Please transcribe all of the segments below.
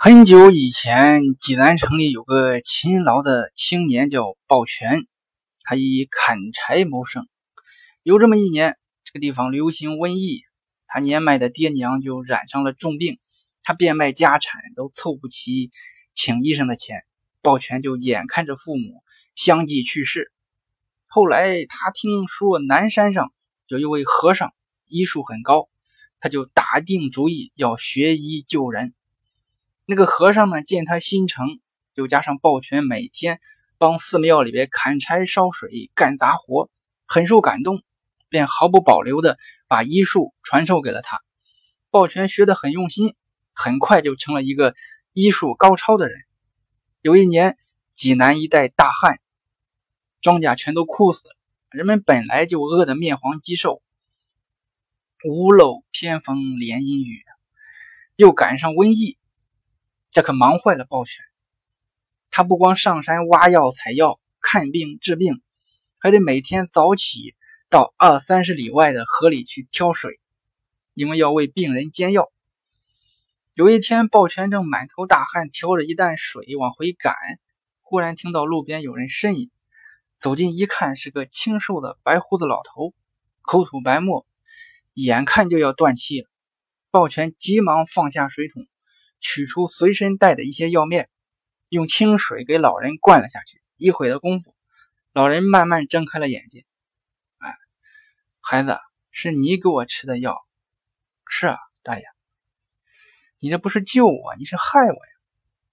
很久以前，济南城里有个勤劳的青年叫鲍全，他以砍柴谋生。有这么一年，这个地方流行瘟疫，他年迈的爹娘就染上了重病，他变卖家产都凑不齐请医生的钱，鲍全就眼看着父母相继去世。后来他听说南山上有一位和尚医术很高，他就打定主意要学医救人。那个和尚呢，见他心诚，又加上抱拳，每天帮寺庙里边砍柴、烧水、干杂活，很受感动，便毫不保留的把医术传授给了他。抱拳学得很用心，很快就成了一个医术高超的人。有一年，济南一带大旱，庄稼全都枯死，人们本来就饿得面黄肌瘦，屋漏偏逢连阴雨，又赶上瘟疫。这可忙坏了鲍全，他不光上山挖药采药、看病治病，还得每天早起到二三十里外的河里去挑水，因为要为病人煎药。有一天，鲍全正满头大汗挑着一担水往回赶，忽然听到路边有人呻吟，走近一看，是个清瘦的白胡子老头，口吐白沫，眼看就要断气了。鲍全急忙放下水桶。取出随身带的一些药面，用清水给老人灌了下去。一会的功夫，老人慢慢睁开了眼睛。哎，孩子，是你给我吃的药？是啊，大爷。你这不是救我，你是害我呀！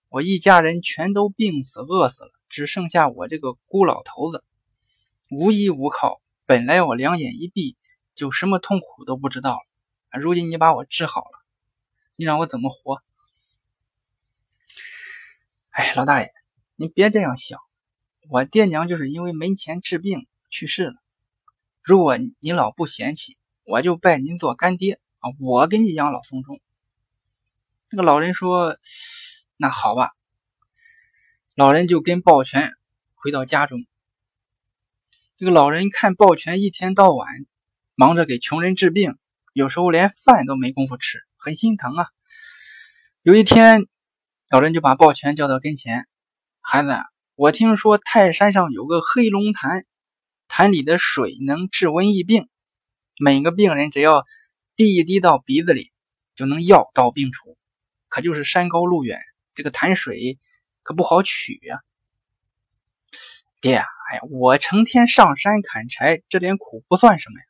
我一家人全都病死饿死了，只剩下我这个孤老头子，无依无靠。本来我两眼一闭，就什么痛苦都不知道了。如今你把我治好了，你让我怎么活？哎，老大爷，您别这样想，我爹娘就是因为没钱治病去世了。如果你老不嫌弃，我就拜您做干爹啊，我给你养老送终。那个老人说：“那好吧。”老人就跟抱拳回到家中。这个老人看抱拳一天到晚忙着给穷人治病，有时候连饭都没工夫吃，很心疼啊。有一天。老人就把抱拳叫到跟前，孩子，我听说泰山上有个黑龙潭，潭里的水能治瘟疫病，每个病人只要滴一滴到鼻子里，就能药到病除。可就是山高路远，这个潭水可不好取呀。爹呀，哎呀，我成天上山砍柴，这点苦不算什么呀。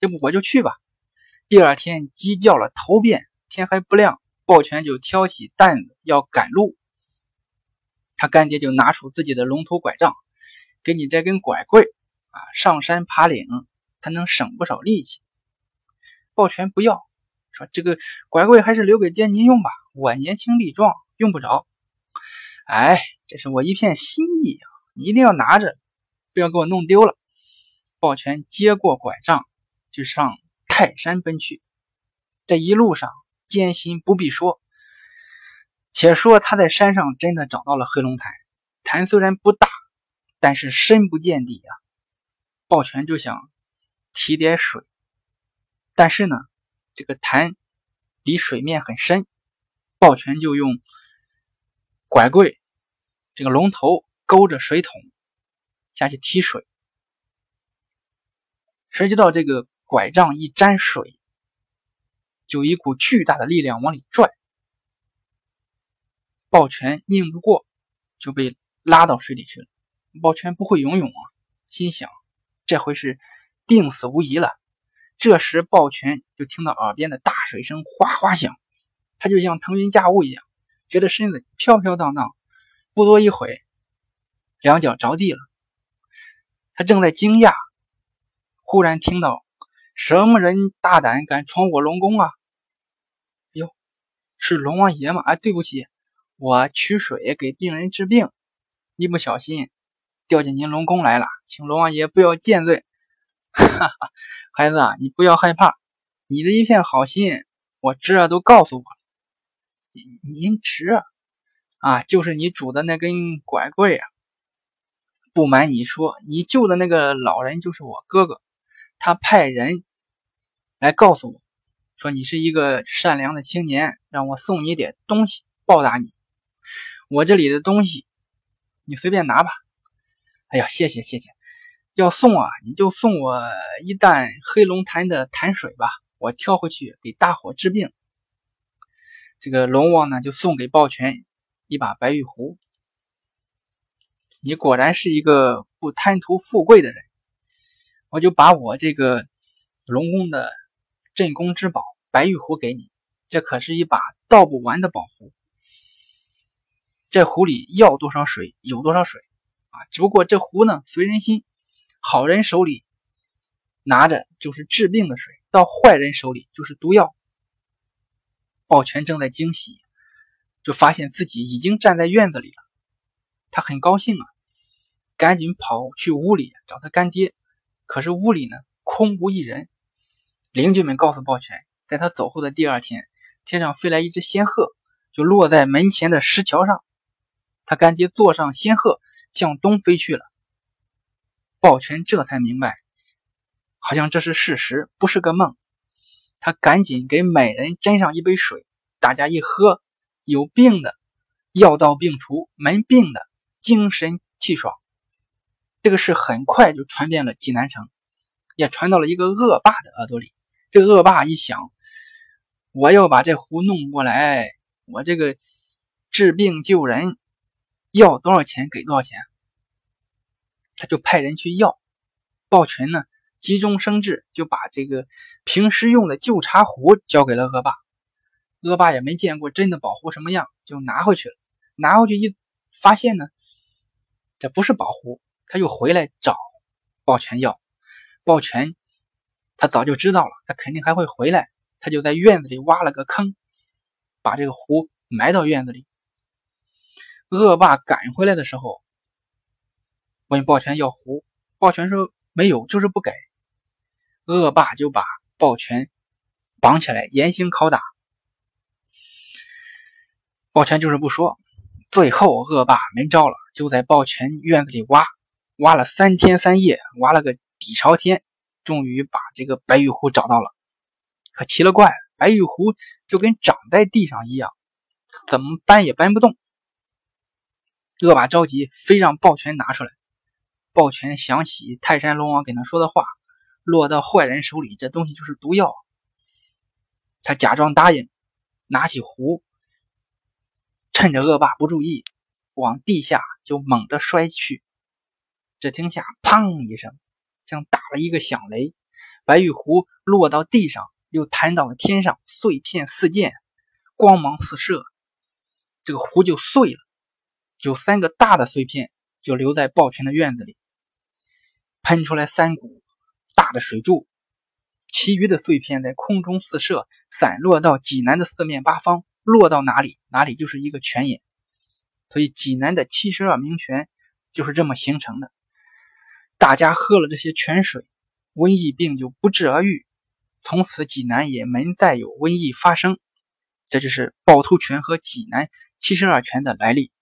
要不我就去吧。第二天鸡叫了头遍，天还不亮。抱拳就挑起担子要赶路，他干爹就拿出自己的龙头拐杖，给你这根拐棍啊，上山爬岭才能省不少力气。抱拳不要，说这个拐棍还是留给爹您用吧，我年轻力壮，用不着。哎，这是我一片心意啊，你一定要拿着，不要给我弄丢了。抱拳接过拐杖，就上泰山奔去。这一路上。艰辛不必说，且说他在山上真的找到了黑龙潭。潭虽然不大，但是深不见底呀。抱拳就想提点水，但是呢，这个潭离水面很深，抱拳就用拐棍这个龙头勾着水桶下去提水。谁知道这个拐杖一沾水。就一股巨大的力量往里拽，抱拳拧不过，就被拉到水里去了。抱拳不会游泳啊，心想这回是定死无疑了。这时抱拳就听到耳边的大水声哗哗响，他就像腾云驾雾一样，觉得身子飘飘荡荡。不多一会，两脚着地了。他正在惊讶，忽然听到。什么人大胆敢闯我龙宫啊？哟，是龙王爷吗？哎，对不起，我取水给病人治病，一不小心掉进您龙宫来了，请龙王爷不要见罪。哈哈，孩子啊，你不要害怕，你的一片好心，我侄儿都告诉我了。您侄儿啊，就是你拄的那根拐棍啊。不瞒你说，你救的那个老人就是我哥哥。他派人来告诉我，说你是一个善良的青年，让我送你点东西。报答你。我这里的东西，你随便拿吧。哎呀，谢谢谢谢。要送啊，你就送我一担黑龙潭的潭水吧，我挑回去给大伙治病。这个龙王呢，就送给抱拳一把白玉壶。你果然是一个不贪图富贵的人，我就把我这个龙宫的镇宫之宝白玉壶给你。这可是一把倒不完的宝壶，这壶里要多少水有多少水啊！只不过这壶呢随人心，好人手里拿着就是治病的水，到坏人手里就是毒药。抱拳正在惊喜，就发现自己已经站在院子里了，他很高兴啊，赶紧跑去屋里找他干爹。可是屋里呢空无一人，邻居们告诉抱拳，在他走后的第二天。天上飞来一只仙鹤，就落在门前的石桥上。他干爹坐上仙鹤，向东飞去了。抱拳这才明白，好像这是事实，不是个梦。他赶紧给每人斟上一杯水，大家一喝，有病的药到病除，没病的精神气爽。这个事很快就传遍了济南城，也传到了一个恶霸的耳朵里。这恶霸一想。我要把这壶弄过来，我这个治病救人要多少钱给多少钱，他就派人去要。抱拳呢，急中生智，就把这个平时用的旧茶壶交给了恶霸。恶霸也没见过真的宝壶什么样，就拿回去了。拿回去一发现呢，这不是宝壶，他又回来找抱拳要。抱拳他早就知道了，他肯定还会回来。他就在院子里挖了个坑，把这个壶埋到院子里。恶霸赶回来的时候，问抱拳要壶，抱拳说没有，就是不给。恶霸就把抱拳绑起来严刑拷打。抱拳就是不说，最后恶霸没招了，就在抱拳院子里挖，挖了三天三夜，挖了个底朝天，终于把这个白玉壶找到了。可奇了怪，白玉壶就跟长在地上一样，怎么搬也搬不动。恶霸着急，非让抱拳拿出来。抱拳想起泰山龙王给他说的话，落到坏人手里，这东西就是毒药。他假装答应，拿起壶，趁着恶霸不注意，往地下就猛地摔去。只听下“砰”一声，像打了一个响雷，白玉壶落到地上。又弹到了天上，碎片四溅，光芒四射，这个壶就碎了。有三个大的碎片就留在抱拳的院子里，喷出来三股大的水柱，其余的碎片在空中四射，散落到济南的四面八方，落到哪里，哪里就是一个泉眼。所以济南的七十二名泉就是这么形成的。大家喝了这些泉水，瘟疫病就不治而愈。从此济南也没再有瘟疫发生，这就是趵突泉和济南七十二泉的来历。